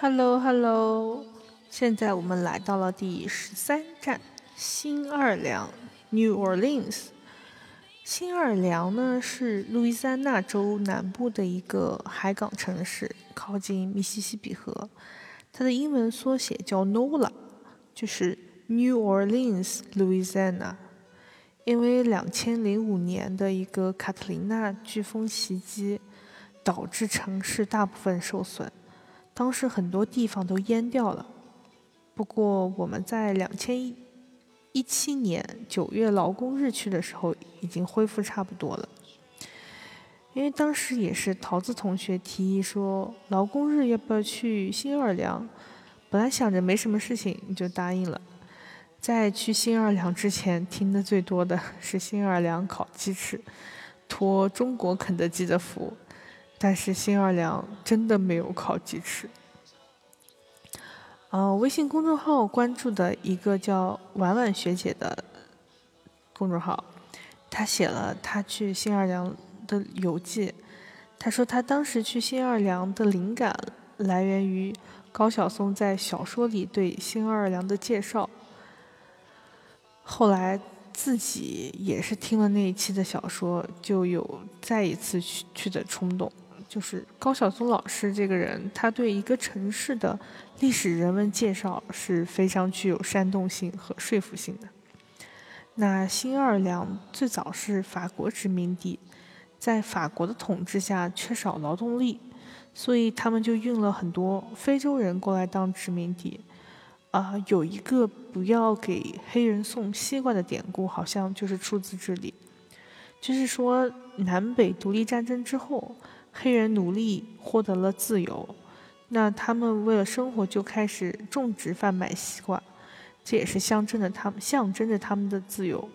Hello，Hello，现在我们来到了第十三站新奥尔良 （New Orleans）。新奥尔良呢是路易斯安那州南部的一个海港城市，靠近密西西比河。它的英文缩写叫 NOLA，就是 New Orleans, Louisiana。因为两千零五年的一个卡特琳娜飓风袭击，导致城市大部分受损。当时很多地方都淹掉了，不过我们在两千一七年九月劳工日去的时候，已经恢复差不多了。因为当时也是桃子同学提议说，劳工日要不要去新奥尔良？本来想着没什么事情，就答应了。在去新奥尔良之前，听的最多的是新奥尔良烤鸡翅，托中国肯德基的福。但是新奥尔良真的没有烤鸡翅。呃，微信公众号关注的一个叫婉婉学姐的公众号，她写了她去新奥尔良的游记。她说她当时去新奥尔良的灵感来源于高晓松在小说里对新奥尔良的介绍。后来。自己也是听了那一期的小说，就有再一次去去的冲动。就是高晓松老师这个人，他对一个城市的历史人文介绍是非常具有煽动性和说服性的。那新奥尔良最早是法国殖民地，在法国的统治下缺少劳动力，所以他们就运了很多非洲人过来当殖民地。啊，有一个不要给黑人送西瓜的典故，好像就是出自这里。就是说，南北独立战争之后，黑人奴隶获得了自由，那他们为了生活就开始种植贩卖西瓜，这也是象征着他们象征着他们的自由，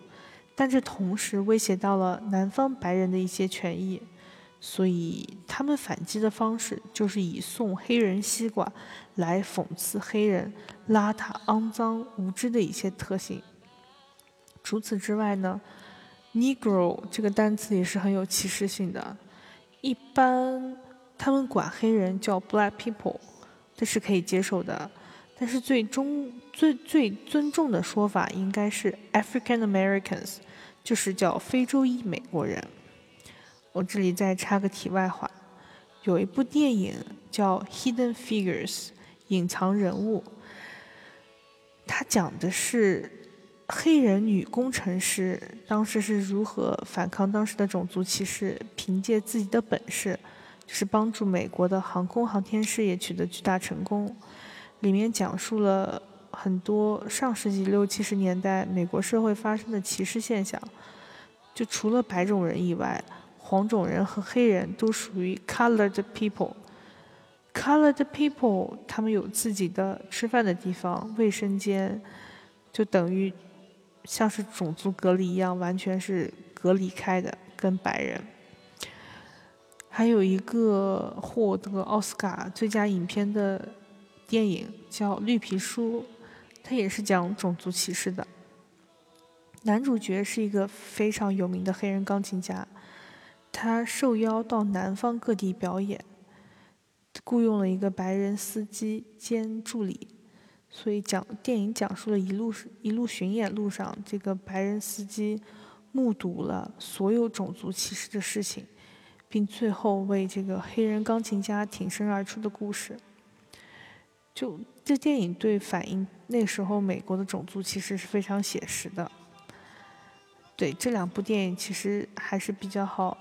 但这同时威胁到了南方白人的一些权益。所以，他们反击的方式就是以送黑人西瓜来讽刺黑人邋遢、肮脏、无知的一些特性。除此之外呢，Negro 这个单词也是很有歧视性的。一般他们管黑人叫 Black people，这是可以接受的。但是最终最最尊重的说法应该是 African Americans，就是叫非洲裔美国人。我这里再插个题外话，有一部电影叫《Hidden Figures》，隐藏人物。它讲的是黑人女工程师当时是如何反抗当时的种族歧视，凭借自己的本事，就是帮助美国的航空航天事业取得巨大成功。里面讲述了很多上世纪六七十年代美国社会发生的歧视现象，就除了白种人以外。黄种人和黑人都属于 colored people。colored people，他们有自己的吃饭的地方、卫生间，就等于像是种族隔离一样，完全是隔离开的，跟白人。还有一个获得奥斯卡最佳影片的电影叫《绿皮书》，它也是讲种族歧视的。男主角是一个非常有名的黑人钢琴家。他受邀到南方各地表演，雇佣了一个白人司机兼助理，所以讲电影讲述了一路一路巡演路上，这个白人司机目睹了所有种族歧视的事情，并最后为这个黑人钢琴家挺身而出的故事。就这电影对反映那时候美国的种族歧视是非常写实的。对这两部电影其实还是比较好。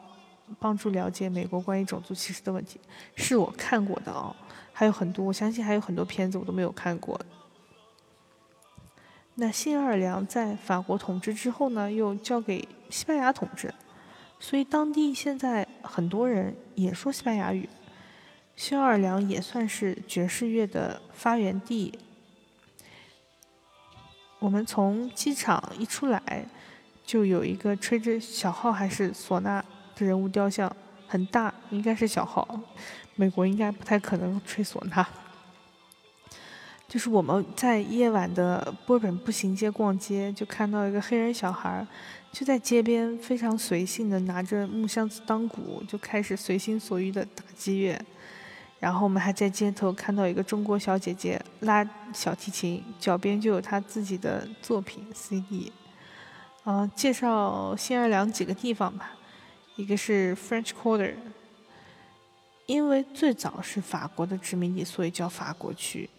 帮助了解美国关于种族歧视的问题，是我看过的哦，还有很多，我相信还有很多片子我都没有看过。那新奥尔良在法国统治之后呢，又交给西班牙统治，所以当地现在很多人也说西班牙语。新奥尔良也算是爵士乐的发源地。我们从机场一出来，就有一个吹着小号还是唢呐的。人物雕像很大，应该是小号。美国应该不太可能吹唢呐。就是我们在夜晚的波本步行街逛街，就看到一个黑人小孩，就在街边非常随性的拿着木箱子当鼓，就开始随心所欲的打击乐。然后我们还在街头看到一个中国小姐姐拉小提琴，脚边就有她自己的作品 CD。嗯，介绍新奥尔良几个地方吧，一个是 French Quarter，因为最早是法国的殖民地，所以叫法国区。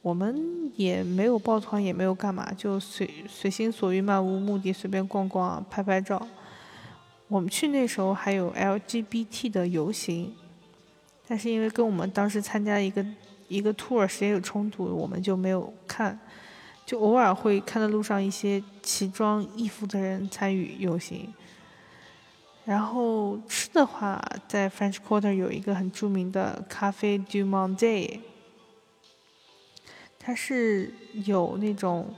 我们也没有抱团，也没有干嘛，就随随心所欲、漫无目的随便逛逛、拍拍照。我们去那时候还有 LGBT 的游行，但是因为跟我们当时参加一个一个 tour 时间有冲突，我们就没有看。就偶尔会看到路上一些奇装异服的人参与游行。然后吃的话，在 French Quarter 有一个很著名的咖啡 Du Monde。它是有那种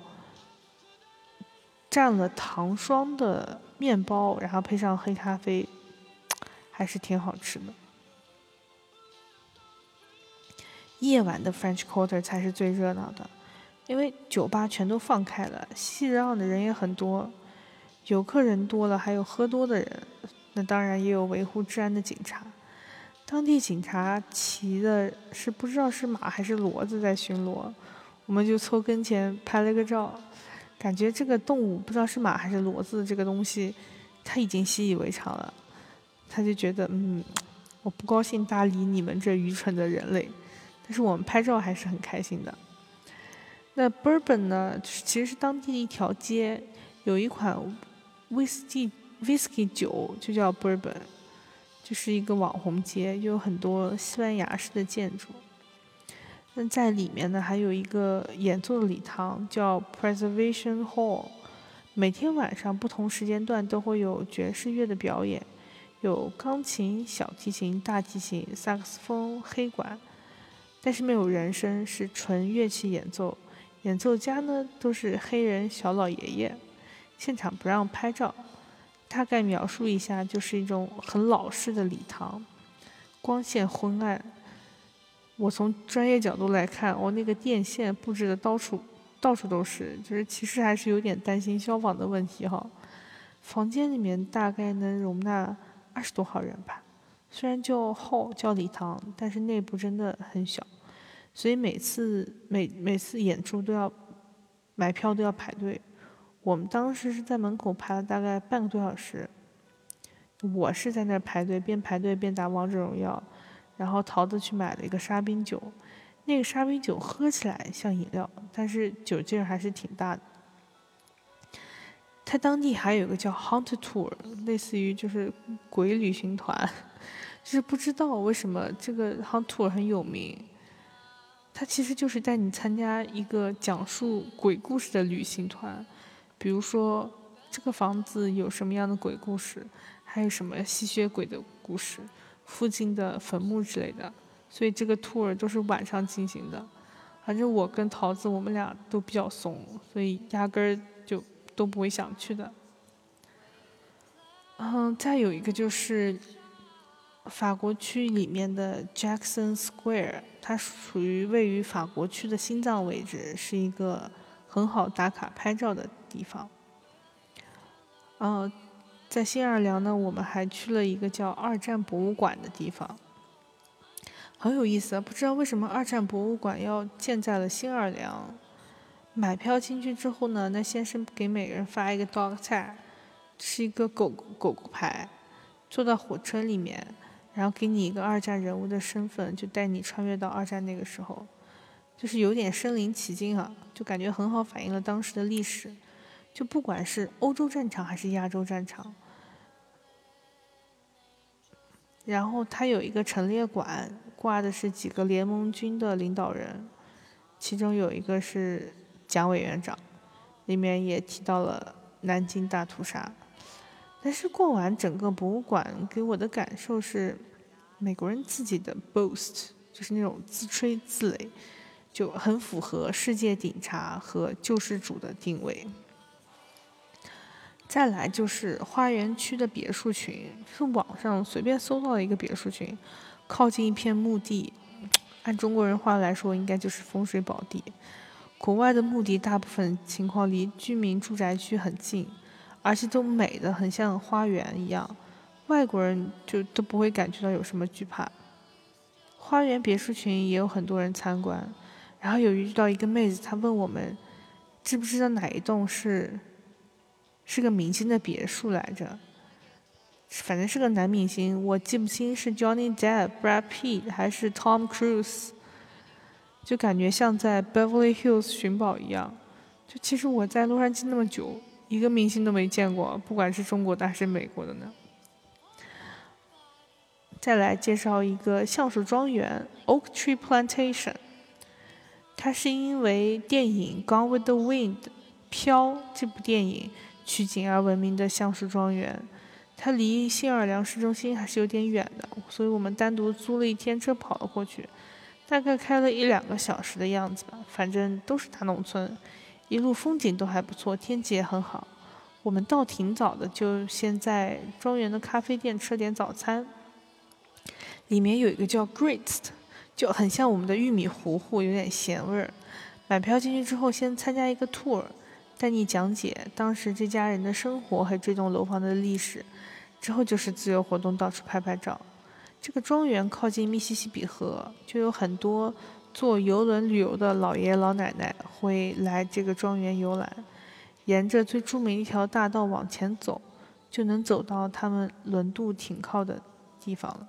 蘸了糖霜的面包，然后配上黑咖啡，还是挺好吃的。夜晚的 French Quarter 才是最热闹的，因为酒吧全都放开了，熙攘的人也很多，游客人多了，还有喝多的人，那当然也有维护治安的警察。当地警察骑的是不知道是马还是骡子在巡逻。我们就凑跟前拍了个照，感觉这个动物不知道是马还是骡子，这个东西他已经习以为常了，他就觉得嗯，我不高兴搭理你们这愚蠢的人类，但是我们拍照还是很开心的。那 Bourbon 呢，其实是当地的一条街，有一款威士忌 whisky 酒就叫 Bourbon，就是一个网红街，又有很多西班牙式的建筑。那在里面呢，还有一个演奏的礼堂，叫 Preservation Hall。每天晚上不同时间段都会有爵士乐的表演，有钢琴、小提琴、大提琴、萨克斯风、黑管，但是没有人声，是纯乐器演奏。演奏家呢都是黑人小老爷爷。现场不让拍照，大概描述一下，就是一种很老式的礼堂，光线昏暗。我从专业角度来看，我那个电线布置的到处到处都是，就是其实还是有点担心消防的问题哈。房间里面大概能容纳二十多号人吧，虽然叫 hall 叫礼堂，但是内部真的很小，所以每次每每次演出都要买票都要排队。我们当时是在门口排了大概半个多小时，我是在那排队，边排队边打王者荣耀。然后桃子去买了一个沙冰酒，那个沙冰酒喝起来像饮料，但是酒劲儿还是挺大的。它当地还有个叫 Hunt Tour，类似于就是鬼旅行团，就是不知道为什么这个 Hunt Tour 很有名。它其实就是带你参加一个讲述鬼故事的旅行团，比如说这个房子有什么样的鬼故事，还有什么吸血鬼的故事。附近的坟墓之类的，所以这个 tour 都是晚上进行的。反正我跟桃子我们俩都比较怂，所以压根儿就都不会想去的。嗯，再有一个就是法国区里面的 Jackson Square，它属于位于法国区的心脏位置，是一个很好打卡拍照的地方。嗯。在新奥尔良呢，我们还去了一个叫二战博物馆的地方，很有意思。不知道为什么二战博物馆要建在了新奥尔良。买票进去之后呢，那先生给每个人发一个 dog tag，是一个狗狗狗牌。坐到火车里面，然后给你一个二战人物的身份，就带你穿越到二战那个时候，就是有点身临其境啊，就感觉很好反映了当时的历史。就不管是欧洲战场还是亚洲战场，然后它有一个陈列馆，挂的是几个联盟军的领导人，其中有一个是蒋委员长，里面也提到了南京大屠杀。但是逛完整个博物馆，给我的感受是，美国人自己的 boast 就是那种自吹自擂，就很符合世界警察和救世主的定位。再来就是花园区的别墅群，是网上随便搜到的一个别墅群，靠近一片墓地，按中国人话来说，应该就是风水宝地。国外的墓地大部分情况离居民住宅区很近，而且都美的很像花园一样，外国人就都不会感觉到有什么惧怕。花园别墅群也有很多人参观。然后有遇到一个妹子，她问我们，知不知道哪一栋是是个明星的别墅来着？反正是个男明星，我记不清是 Johnny Depp、Brad Pitt 还是 Tom Cruise，就感觉像在 Beverly Hills 寻宝一样。就其实我在洛杉矶那么久，一个明星都没见过，不管是中国的还是美国的呢。再来介绍一个橡树庄园 （Oak Tree Plantation）。它是因为电影《Gone with the Wind》飘这部电影取景而闻名的橡树庄园。它离新奥尔良市中心还是有点远的，所以我们单独租了一天车跑了过去，大概开了一两个小时的样子吧。反正都是大农村，一路风景都还不错，天气也很好。我们到挺早的，就先在庄园的咖啡店吃点早餐。里面有一个叫 Grits。就很像我们的玉米糊糊，有点咸味儿。买票进去之后，先参加一个 tour，带你讲解当时这家人的生活和这栋楼房的历史。之后就是自由活动，到处拍拍照。这个庄园靠近密西西比河，就有很多坐游轮旅游的老爷爷老奶奶会来这个庄园游览。沿着最著名一条大道往前走，就能走到他们轮渡停靠的地方了。